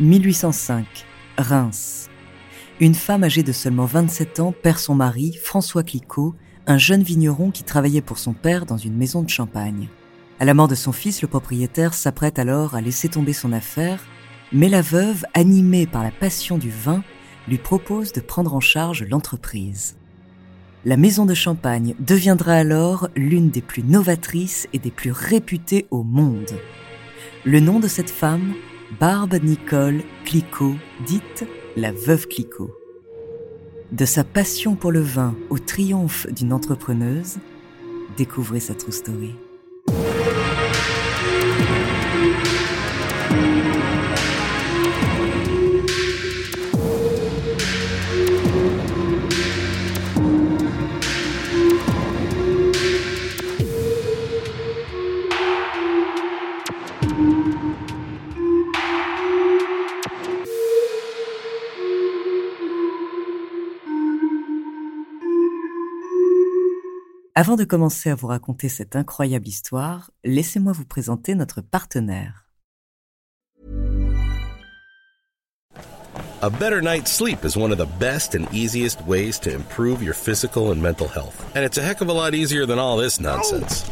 1805, Reims. Une femme âgée de seulement 27 ans perd son mari, François Clicquot, un jeune vigneron qui travaillait pour son père dans une maison de champagne. À la mort de son fils, le propriétaire s'apprête alors à laisser tomber son affaire, mais la veuve, animée par la passion du vin, lui propose de prendre en charge l'entreprise. La maison de champagne deviendra alors l'une des plus novatrices et des plus réputées au monde. Le nom de cette femme, Barbe Nicole Clicquot, dite la veuve Clicquot. De sa passion pour le vin au triomphe d'une entrepreneuse, découvrez sa true story. Avant de commencer à vous raconter cette incroyable histoire, laissez-moi vous présenter notre partenaire. A better night's sleep is one of the best and easiest ways to improve your physical and mental health. And it's a heck of a lot easier than all this nonsense.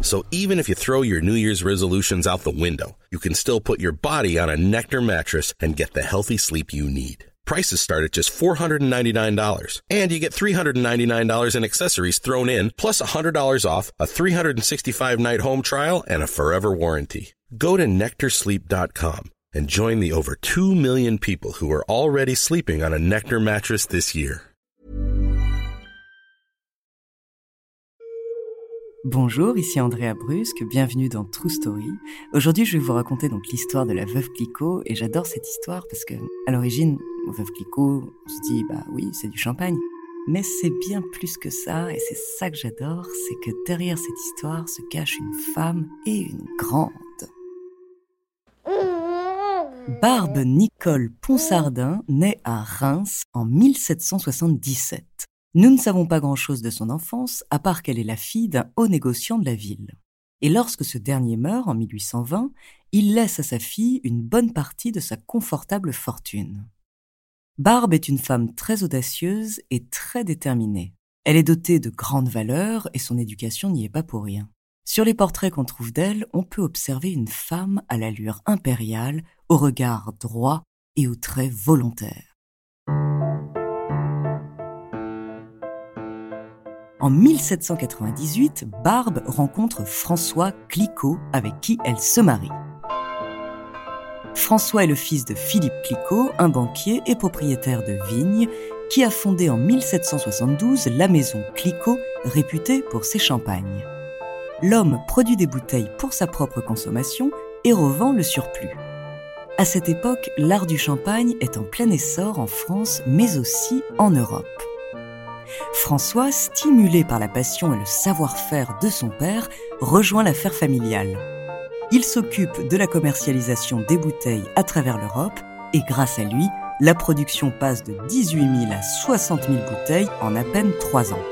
So even if you throw your New Year's resolutions out the window, you can still put your body on a Nectar mattress and get the healthy sleep you need. Prices start at just $499. And you get $399 in accessories thrown in, plus $100 off, a 365 night home trial, and a forever warranty. Go to nectarsleep.com and join the over 2 million people who are already sleeping on a Nectar mattress this year. Bonjour, ici Andrea Brusque, bienvenue dans True Story. Aujourd'hui, je vais vous raconter donc l'histoire de la veuve Clicquot et j'adore cette histoire parce que à l'origine, veuve Clicquot, on se dit bah oui, c'est du champagne. Mais c'est bien plus que ça et c'est ça que j'adore, c'est que derrière cette histoire se cache une femme et une grande. Barbe Nicole Ponsardin naît à Reims en 1777. Nous ne savons pas grand-chose de son enfance, à part qu'elle est la fille d'un haut négociant de la ville. Et lorsque ce dernier meurt en 1820, il laisse à sa fille une bonne partie de sa confortable fortune. Barbe est une femme très audacieuse et très déterminée. Elle est dotée de grandes valeurs et son éducation n'y est pas pour rien. Sur les portraits qu'on trouve d'elle, on peut observer une femme à l'allure impériale, au regard droit et aux traits volontaires. En 1798, Barbe rencontre François Clicquot avec qui elle se marie. François est le fils de Philippe Clicquot, un banquier et propriétaire de vignes, qui a fondé en 1772 la maison Clicquot, réputée pour ses champagnes. L'homme produit des bouteilles pour sa propre consommation et revend le surplus. À cette époque, l'art du champagne est en plein essor en France, mais aussi en Europe. François, stimulé par la passion et le savoir-faire de son père, rejoint l'affaire familiale. Il s'occupe de la commercialisation des bouteilles à travers l'Europe et grâce à lui, la production passe de 18 000 à 60 000 bouteilles en à peine 3 ans.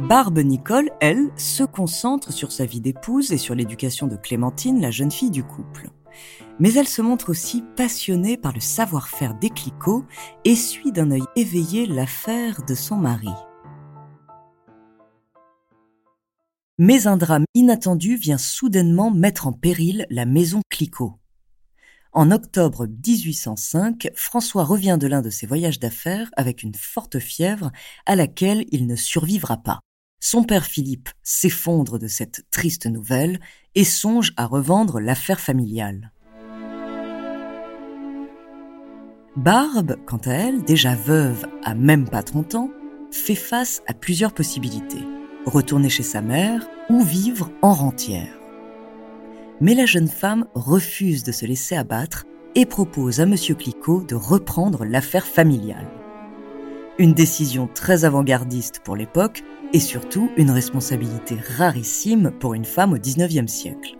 Barbe Nicole, elle, se concentre sur sa vie d'épouse et sur l'éducation de Clémentine, la jeune fille du couple mais elle se montre aussi passionnée par le savoir-faire des clicots et suit d'un œil éveillé l'affaire de son mari. Mais un drame inattendu vient soudainement mettre en péril la maison Clicquot. En octobre 1805, François revient de l'un de ses voyages d'affaires avec une forte fièvre à laquelle il ne survivra pas. Son père Philippe s'effondre de cette triste nouvelle et songe à revendre l'affaire familiale. Barbe, quant à elle, déjà veuve à même pas 30 ans, fait face à plusieurs possibilités. Retourner chez sa mère ou vivre en rentière. Mais la jeune femme refuse de se laisser abattre et propose à M. Clicquot de reprendre l'affaire familiale. Une décision très avant-gardiste pour l'époque et surtout une responsabilité rarissime pour une femme au XIXe siècle.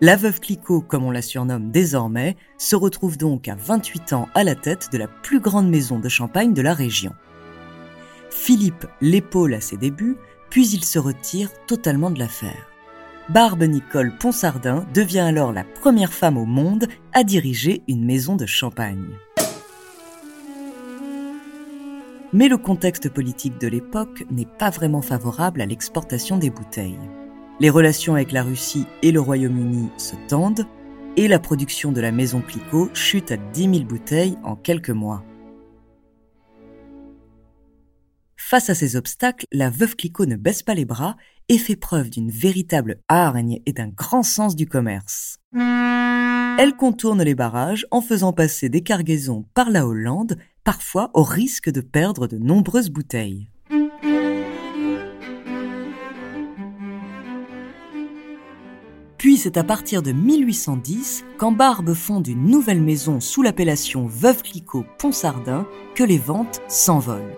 La veuve Clicquot, comme on la surnomme désormais, se retrouve donc à 28 ans à la tête de la plus grande maison de champagne de la région. Philippe l'épaule à ses débuts, puis il se retire totalement de l'affaire. Barbe Nicole Ponsardin devient alors la première femme au monde à diriger une maison de champagne. Mais le contexte politique de l'époque n'est pas vraiment favorable à l'exportation des bouteilles. Les relations avec la Russie et le Royaume-Uni se tendent et la production de la maison Clicquot chute à 10 000 bouteilles en quelques mois. Face à ces obstacles, la veuve Clicquot ne baisse pas les bras et fait preuve d'une véritable hargne et d'un grand sens du commerce. Elle contourne les barrages en faisant passer des cargaisons par la Hollande, parfois au risque de perdre de nombreuses bouteilles. Puis c'est à partir de 1810 qu'en Barbe fonde une nouvelle maison sous l'appellation Veuve Clicquot Ponsardin que les ventes s'envolent.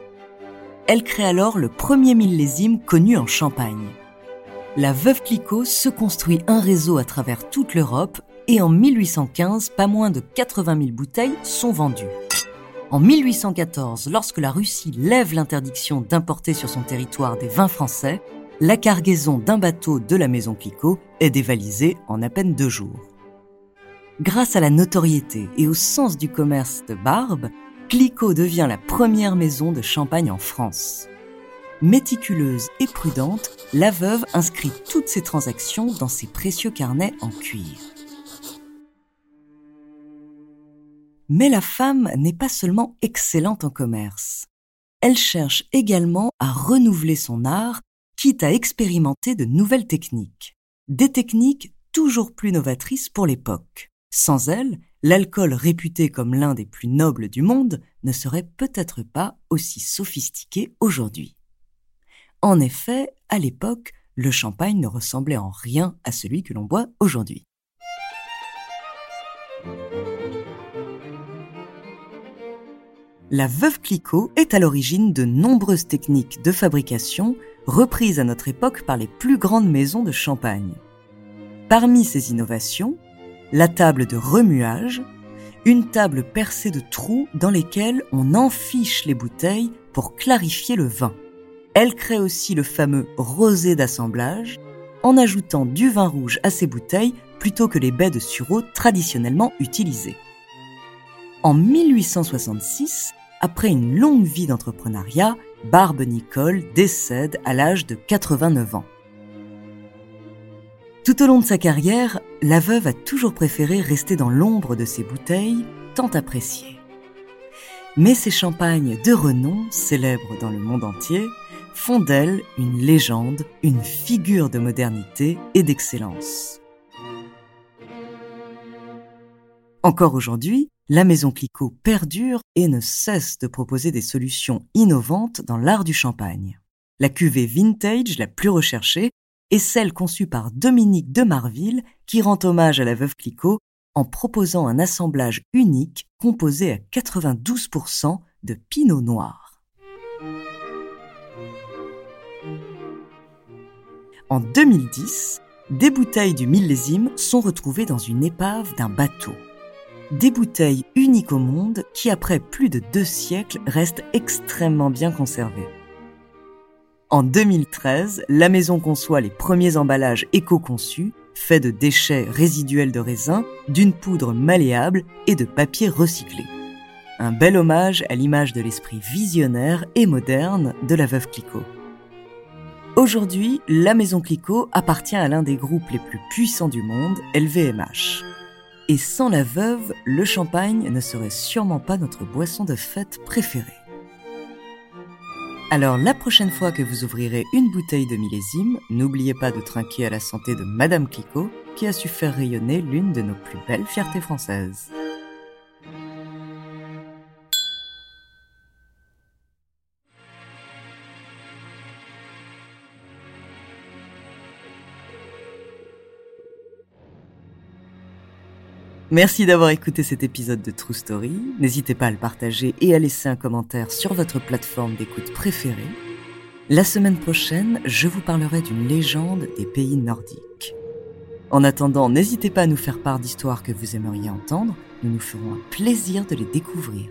Elle crée alors le premier millésime connu en Champagne. La Veuve Clicquot se construit un réseau à travers toute l'Europe et en 1815, pas moins de 80 000 bouteilles sont vendues. En 1814, lorsque la Russie lève l'interdiction d'importer sur son territoire des vins français, la cargaison d'un bateau de la maison Clicquot est dévalisée en à peine deux jours. Grâce à la notoriété et au sens du commerce de Barbe, Clicquot devient la première maison de champagne en France. Méticuleuse et prudente, la veuve inscrit toutes ses transactions dans ses précieux carnets en cuir. Mais la femme n'est pas seulement excellente en commerce. Elle cherche également à renouveler son art quitte à expérimenter de nouvelles techniques. Des techniques toujours plus novatrices pour l'époque. Sans elles, l'alcool réputé comme l'un des plus nobles du monde ne serait peut-être pas aussi sophistiqué aujourd'hui. En effet, à l'époque, le champagne ne ressemblait en rien à celui que l'on boit aujourd'hui. La veuve Clicquot est à l'origine de nombreuses techniques de fabrication reprise à notre époque par les plus grandes maisons de champagne. Parmi ces innovations, la table de remuage, une table percée de trous dans lesquels on enfiche les bouteilles pour clarifier le vin. Elle crée aussi le fameux rosé d'assemblage en ajoutant du vin rouge à ces bouteilles plutôt que les baies de sureau traditionnellement utilisées. En 1866, après une longue vie d'entrepreneuriat, Barbe Nicole décède à l'âge de 89 ans. Tout au long de sa carrière, la veuve a toujours préféré rester dans l'ombre de ses bouteilles, tant appréciées. Mais ces champagnes de renom, célèbres dans le monde entier, font d'elle une légende, une figure de modernité et d'excellence. Encore aujourd'hui, la maison Clicquot perdure et ne cesse de proposer des solutions innovantes dans l'art du champagne. La cuvée vintage la plus recherchée est celle conçue par Dominique de Marville qui rend hommage à la veuve Clicquot en proposant un assemblage unique composé à 92% de pinot noir. En 2010, des bouteilles du millésime sont retrouvées dans une épave d'un bateau des bouteilles uniques au monde qui, après plus de deux siècles, restent extrêmement bien conservées. En 2013, la maison conçoit les premiers emballages éco-conçus, faits de déchets résiduels de raisin, d'une poudre malléable et de papier recyclé. Un bel hommage à l'image de l'esprit visionnaire et moderne de la veuve Clicquot. Aujourd'hui, la Maison Clicquot appartient à l'un des groupes les plus puissants du monde, LVMH. Et sans la veuve, le champagne ne serait sûrement pas notre boisson de fête préférée. Alors la prochaine fois que vous ouvrirez une bouteille de millésime, n'oubliez pas de trinquer à la santé de Madame Clicquot, qui a su faire rayonner l'une de nos plus belles fiertés françaises. Merci d'avoir écouté cet épisode de True Story. N'hésitez pas à le partager et à laisser un commentaire sur votre plateforme d'écoute préférée. La semaine prochaine, je vous parlerai d'une légende des pays nordiques. En attendant, n'hésitez pas à nous faire part d'histoires que vous aimeriez entendre. Nous nous ferons un plaisir de les découvrir.